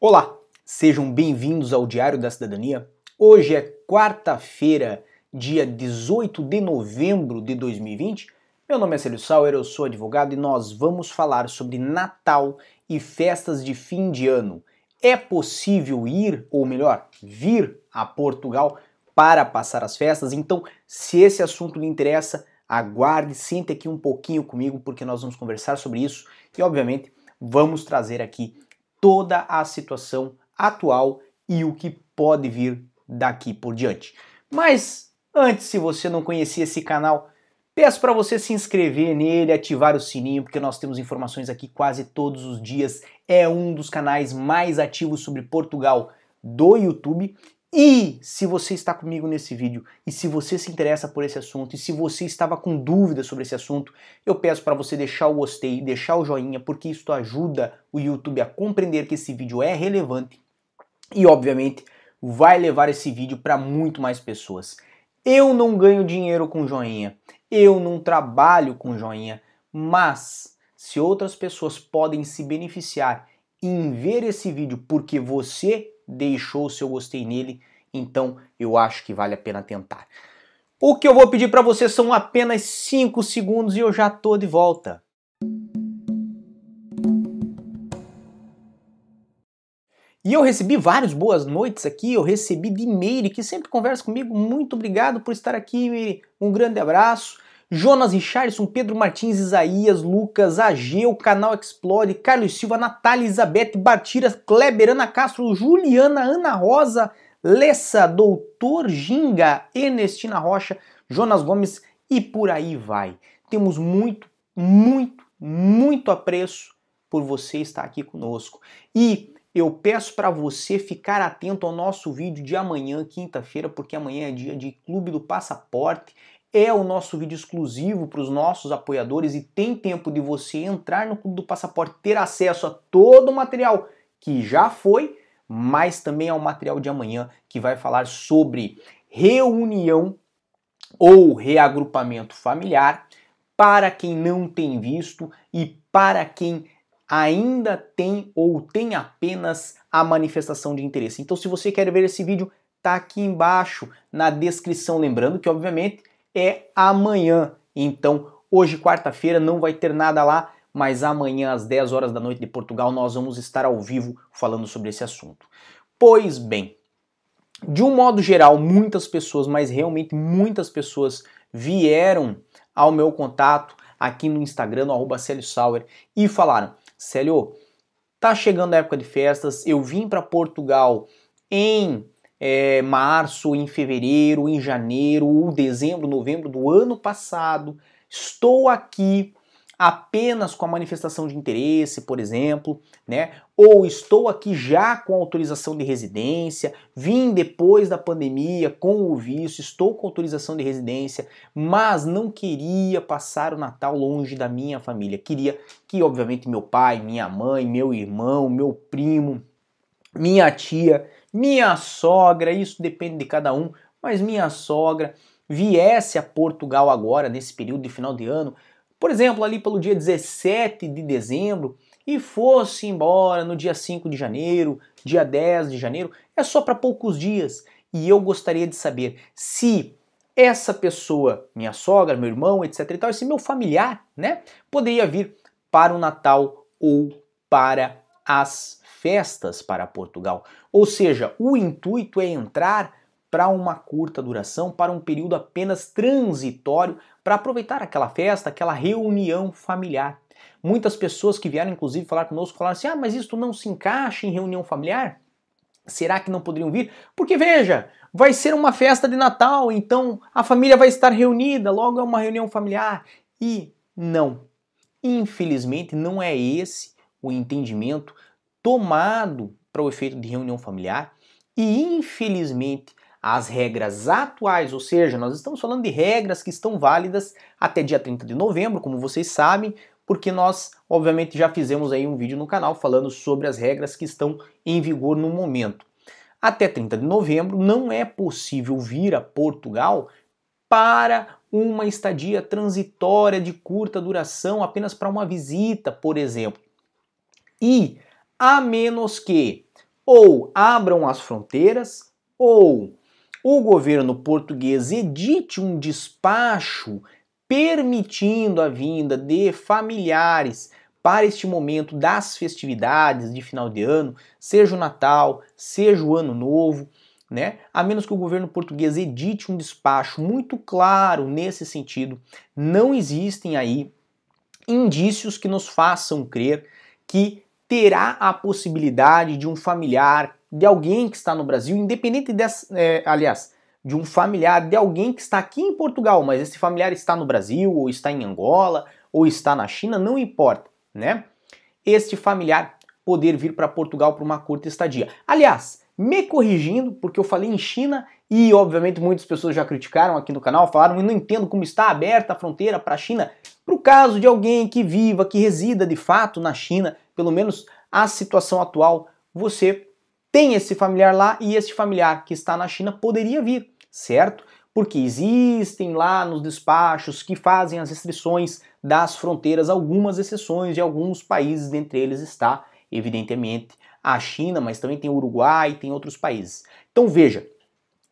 Olá, sejam bem-vindos ao Diário da Cidadania. Hoje é quarta-feira, dia 18 de novembro de 2020. Meu nome é Célio Sauer, eu sou advogado e nós vamos falar sobre Natal e festas de fim de ano. É possível ir, ou melhor, vir a Portugal para passar as festas? Então, se esse assunto lhe interessa, aguarde, sente aqui um pouquinho comigo porque nós vamos conversar sobre isso e, obviamente, vamos trazer aqui toda a situação atual e o que pode vir daqui por diante. Mas antes, se você não conhecia esse canal, peço para você se inscrever nele, ativar o sininho, porque nós temos informações aqui quase todos os dias. É um dos canais mais ativos sobre Portugal do YouTube e se você está comigo nesse vídeo e se você se interessa por esse assunto e se você estava com dúvidas sobre esse assunto, eu peço para você deixar o gostei, deixar o joinha, porque isso ajuda o YouTube a compreender que esse vídeo é relevante e, obviamente, vai levar esse vídeo para muito mais pessoas. Eu não ganho dinheiro com joinha, eu não trabalho com joinha, mas se outras pessoas podem se beneficiar em ver esse vídeo porque você deixou o seu gostei nele, então eu acho que vale a pena tentar. O que eu vou pedir para você são apenas 5 segundos e eu já tô de volta. E eu recebi várias boas noites aqui, eu recebi de Meire, que sempre conversa comigo. Muito obrigado por estar aqui, Meire. Um grande abraço. Jonas Richardson, Pedro Martins, Isaías, Lucas, Ageu, Canal Explore, Carlos Silva, Natália, Elizabeth, Bartira, Kleber, Ana Castro, Juliana, Ana Rosa, Lessa, Doutor Ginga, Ernestina Rocha, Jonas Gomes e por aí vai. Temos muito, muito, muito apreço por você estar aqui conosco. E eu peço para você ficar atento ao nosso vídeo de amanhã, quinta-feira, porque amanhã é dia de Clube do Passaporte é o nosso vídeo exclusivo para os nossos apoiadores e tem tempo de você entrar no Clube do Passaporte, ter acesso a todo o material que já foi, mas também ao material de amanhã que vai falar sobre reunião ou reagrupamento familiar para quem não tem visto e para quem ainda tem ou tem apenas a manifestação de interesse. Então, se você quer ver esse vídeo, tá aqui embaixo na descrição, lembrando que obviamente é amanhã. Então, hoje, quarta-feira, não vai ter nada lá, mas amanhã, às 10 horas da noite de Portugal, nós vamos estar ao vivo falando sobre esse assunto. Pois bem, de um modo geral, muitas pessoas, mas realmente muitas pessoas vieram ao meu contato aqui no Instagram, no arroba Sauer, e falaram: Célio, tá chegando a época de festas, eu vim para Portugal em é, março, em fevereiro, em janeiro, ou dezembro, novembro do ano passado. Estou aqui apenas com a manifestação de interesse, por exemplo, né? Ou estou aqui já com autorização de residência, vim depois da pandemia com o visto, estou com autorização de residência, mas não queria passar o Natal longe da minha família. Queria que, obviamente, meu pai, minha mãe, meu irmão, meu primo, minha tia minha sogra, isso depende de cada um, mas minha sogra viesse a Portugal agora, nesse período de final de ano, por exemplo, ali pelo dia 17 de dezembro, e fosse embora no dia 5 de janeiro, dia 10 de janeiro, é só para poucos dias. E eu gostaria de saber se essa pessoa, minha sogra, meu irmão, etc e tal, esse meu familiar, né, poderia vir para o Natal ou para as festas para Portugal. Ou seja, o intuito é entrar para uma curta duração, para um período apenas transitório, para aproveitar aquela festa, aquela reunião familiar. Muitas pessoas que vieram, inclusive, falar conosco falaram assim: ah, mas isso não se encaixa em reunião familiar? Será que não poderiam vir? Porque veja, vai ser uma festa de Natal, então a família vai estar reunida, logo é uma reunião familiar. E não. Infelizmente, não é esse o entendimento tomado para o efeito de reunião familiar e, infelizmente, as regras atuais, ou seja, nós estamos falando de regras que estão válidas até dia 30 de novembro, como vocês sabem, porque nós, obviamente, já fizemos aí um vídeo no canal falando sobre as regras que estão em vigor no momento. Até 30 de novembro não é possível vir a Portugal para uma estadia transitória de curta duração, apenas para uma visita, por exemplo. E a menos que ou abram as fronteiras, ou o governo português edite um despacho permitindo a vinda de familiares para este momento das festividades de final de ano, seja o Natal, seja o Ano Novo, né? A menos que o governo português edite um despacho muito claro nesse sentido, não existem aí indícios que nos façam crer que terá a possibilidade de um familiar, de alguém que está no Brasil, independente dessa, é, aliás, de um familiar de alguém que está aqui em Portugal, mas esse familiar está no Brasil, ou está em Angola, ou está na China, não importa, né? Este familiar poder vir para Portugal para uma curta estadia. Aliás, me corrigindo, porque eu falei em China e obviamente muitas pessoas já criticaram aqui no canal, falaram, eu não entendo como está aberta a fronteira para a China. Para o caso de alguém que viva, que resida de fato na China, pelo menos a situação atual, você tem esse familiar lá e esse familiar que está na China poderia vir certo? Porque existem lá nos despachos que fazem as restrições das fronteiras algumas exceções de alguns países, dentre eles está, evidentemente, a China, mas também tem o Uruguai e tem outros países. Então veja,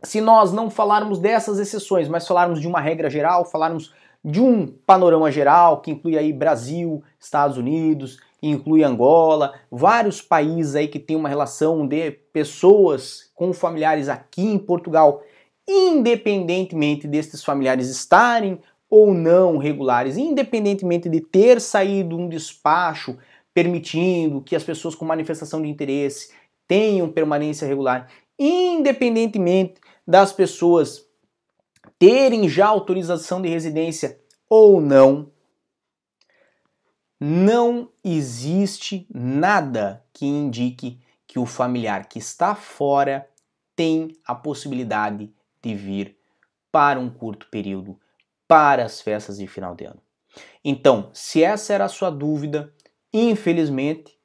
se nós não falarmos dessas exceções, mas falarmos de uma regra geral, falarmos de um panorama geral que inclui aí Brasil, Estados Unidos, inclui Angola, vários países aí que tem uma relação de pessoas com familiares aqui em Portugal independentemente destes familiares estarem ou não regulares, independentemente de ter saído um despacho permitindo que as pessoas com manifestação de interesse tenham permanência regular, independentemente das pessoas terem já autorização de residência ou não, não existe nada que indique que o familiar que está fora tem a possibilidade de vir para um curto período para as festas de final de ano. Então, se essa era a sua dúvida, infelizmente,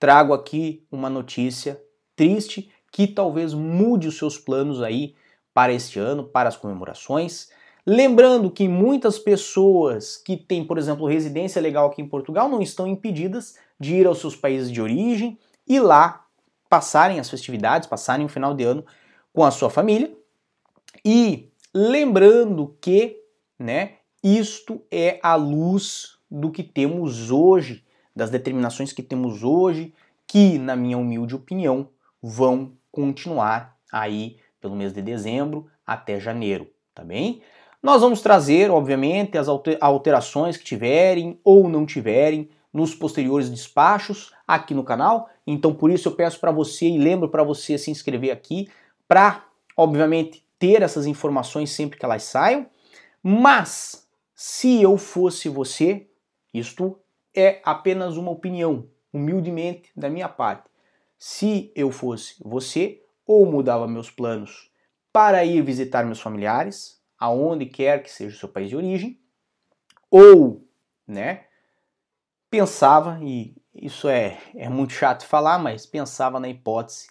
trago aqui uma notícia triste que talvez mude os seus planos aí para este ano, para as comemorações. Lembrando que muitas pessoas que têm, por exemplo, residência legal aqui em Portugal não estão impedidas de ir aos seus países de origem e lá passarem as festividades, passarem o final de ano com a sua família. E lembrando que, né, isto é a luz do que temos hoje, das determinações que temos hoje, que, na minha humilde opinião, vão continuar aí pelo mês de dezembro até janeiro, tá bem? Nós vamos trazer, obviamente, as alterações que tiverem ou não tiverem nos posteriores despachos aqui no canal. Então, por isso eu peço para você e lembro para você se inscrever aqui para, obviamente, ter essas informações sempre que elas saiam, mas se eu fosse você, isto é apenas uma opinião, humildemente da minha parte. Se eu fosse você, ou mudava meus planos para ir visitar meus familiares, aonde quer que seja o seu país de origem, ou, né, pensava, e isso é, é muito chato falar, mas pensava na hipótese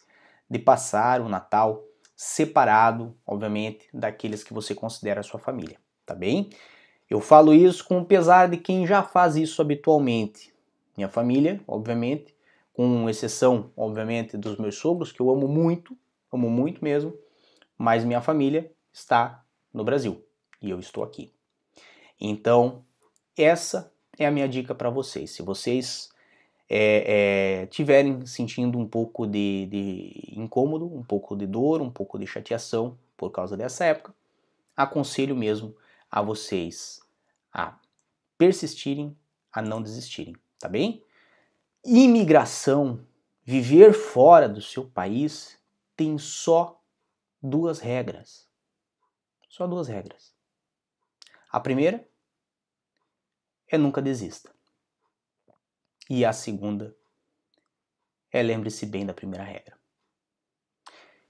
de passar o Natal separado, obviamente, daqueles que você considera sua família, tá bem? Eu falo isso com o pesar de quem já faz isso habitualmente. Minha família, obviamente, com exceção, obviamente, dos meus sogros, que eu amo muito, amo muito mesmo, mas minha família está no Brasil e eu estou aqui. Então, essa é a minha dica para vocês. Se vocês é, é, tiverem sentindo um pouco de, de incômodo, um pouco de dor, um pouco de chateação por causa dessa época, aconselho mesmo a vocês a persistirem, a não desistirem, tá bem? Imigração, viver fora do seu país, tem só duas regras. Só duas regras. A primeira é nunca desista. E a segunda é lembre-se bem da primeira regra.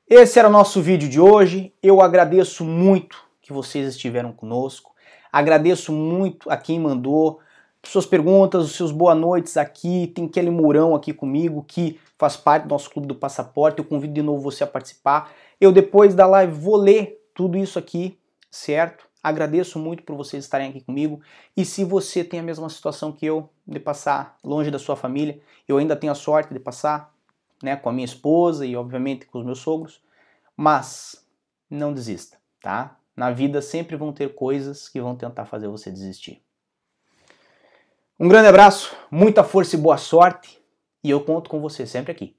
Esse era o nosso vídeo de hoje. Eu agradeço muito que vocês estiveram conosco. Agradeço muito a quem mandou suas perguntas, os seus boa noites aqui. Tem Kelly Mourão aqui comigo, que faz parte do nosso Clube do Passaporte. Eu convido de novo você a participar. Eu, depois da live, vou ler tudo isso aqui, certo? Agradeço muito por vocês estarem aqui comigo. E se você tem a mesma situação que eu, de passar longe da sua família, eu ainda tenho a sorte de passar né, com a minha esposa e obviamente com os meus sogros, mas não desista, tá? Na vida sempre vão ter coisas que vão tentar fazer você desistir. Um grande abraço, muita força e boa sorte, e eu conto com você sempre aqui.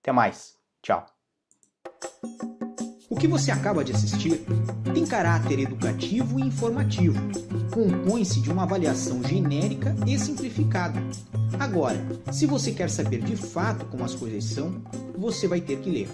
Até mais. Tchau. O que você acaba de assistir tem caráter educativo e informativo. Compõe-se de uma avaliação genérica e simplificada. Agora, se você quer saber de fato como as coisas são, você vai ter que ler.